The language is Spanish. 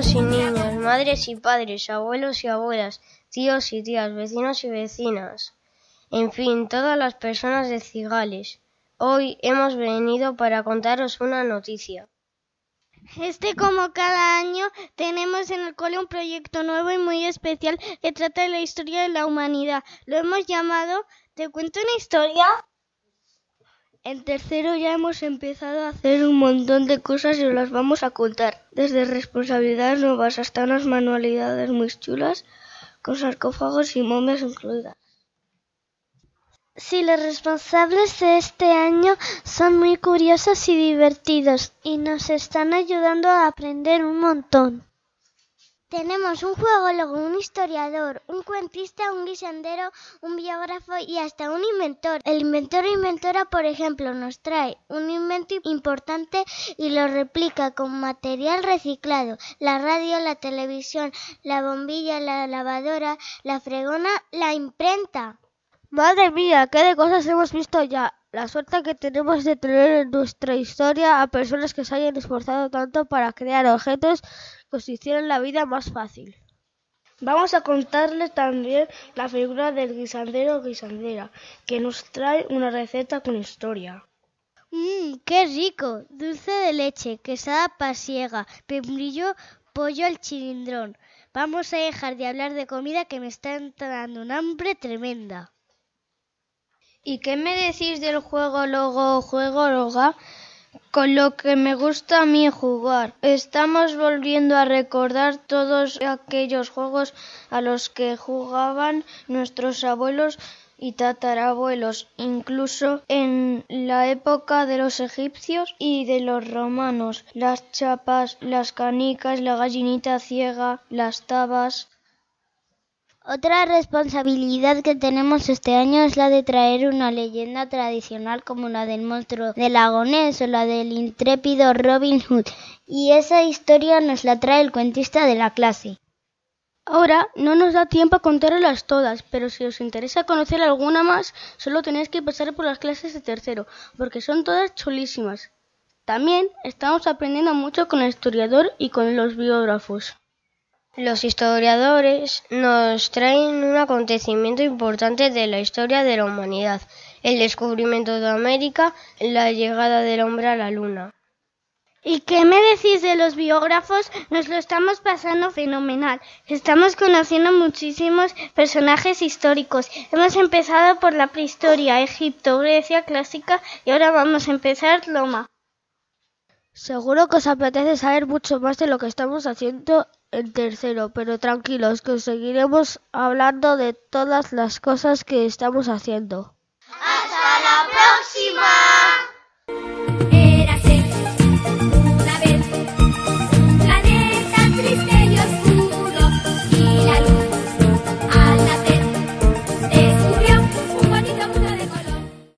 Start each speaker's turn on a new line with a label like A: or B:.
A: niños y niñas, madres y padres, abuelos y abuelas, tíos y tías, vecinos y vecinas, en fin, todas las personas de Cigales. Hoy hemos venido para contaros una noticia.
B: Este, como cada año, tenemos en el cole un proyecto nuevo y muy especial que trata de la historia de la humanidad. Lo hemos llamado ¿Te cuento una historia?
C: En tercero ya hemos empezado a hacer un montón de cosas y os las vamos a contar, desde responsabilidades nuevas hasta unas manualidades muy chulas, con sarcófagos y momias incluidas.
B: Sí, los responsables de este año son muy curiosos y divertidos y nos están ayudando a aprender un montón. Tenemos un juególogo, un historiador, un cuentista, un guisandero, un biógrafo y hasta un inventor. El inventor o inventora, por ejemplo, nos trae un invento importante y lo replica con material reciclado. La radio, la televisión, la bombilla, la lavadora, la fregona, la imprenta.
C: Madre mía, qué de cosas hemos visto ya. La suerte que tenemos de tener en nuestra historia a personas que se hayan esforzado tanto para crear objetos que os hicieran la vida más fácil. Vamos a contarles también la figura del guisandero o guisandera, que nos trae una receta con historia.
B: Mmm, qué rico. Dulce de leche, quesada pasiega, pembrillo, pollo al chilindrón. Vamos a dejar de hablar de comida que me está entrando un hambre tremenda.
A: ¿Y qué me decís del juego logo juego loga? Con lo que me gusta a mí jugar. Estamos volviendo a recordar todos aquellos juegos a los que jugaban nuestros abuelos y tatarabuelos, incluso en la época de los egipcios y de los romanos, las chapas, las canicas, la gallinita ciega, las tabas.
B: Otra responsabilidad que tenemos este año es la de traer una leyenda tradicional como la del monstruo del lagonés o la del intrépido Robin Hood, y esa historia nos la trae el cuentista de la clase.
C: Ahora no nos da tiempo a contarlas todas, pero si os interesa conocer alguna más, solo tenéis que pasar por las clases de tercero, porque son todas chulísimas. También estamos aprendiendo mucho con el historiador y con los biógrafos.
A: Los historiadores nos traen un acontecimiento importante de la historia de la humanidad, el descubrimiento de América, la llegada del hombre a la luna.
B: ¿Y qué me decís de los biógrafos? Nos lo estamos pasando fenomenal. Estamos conociendo muchísimos personajes históricos. Hemos empezado por la prehistoria, Egipto, Grecia clásica y ahora vamos a empezar Roma.
C: Seguro que os apetece saber mucho más de lo que estamos haciendo en tercero, pero tranquilos, que os seguiremos hablando de todas las cosas que estamos haciendo.
D: ¡Hasta la próxima!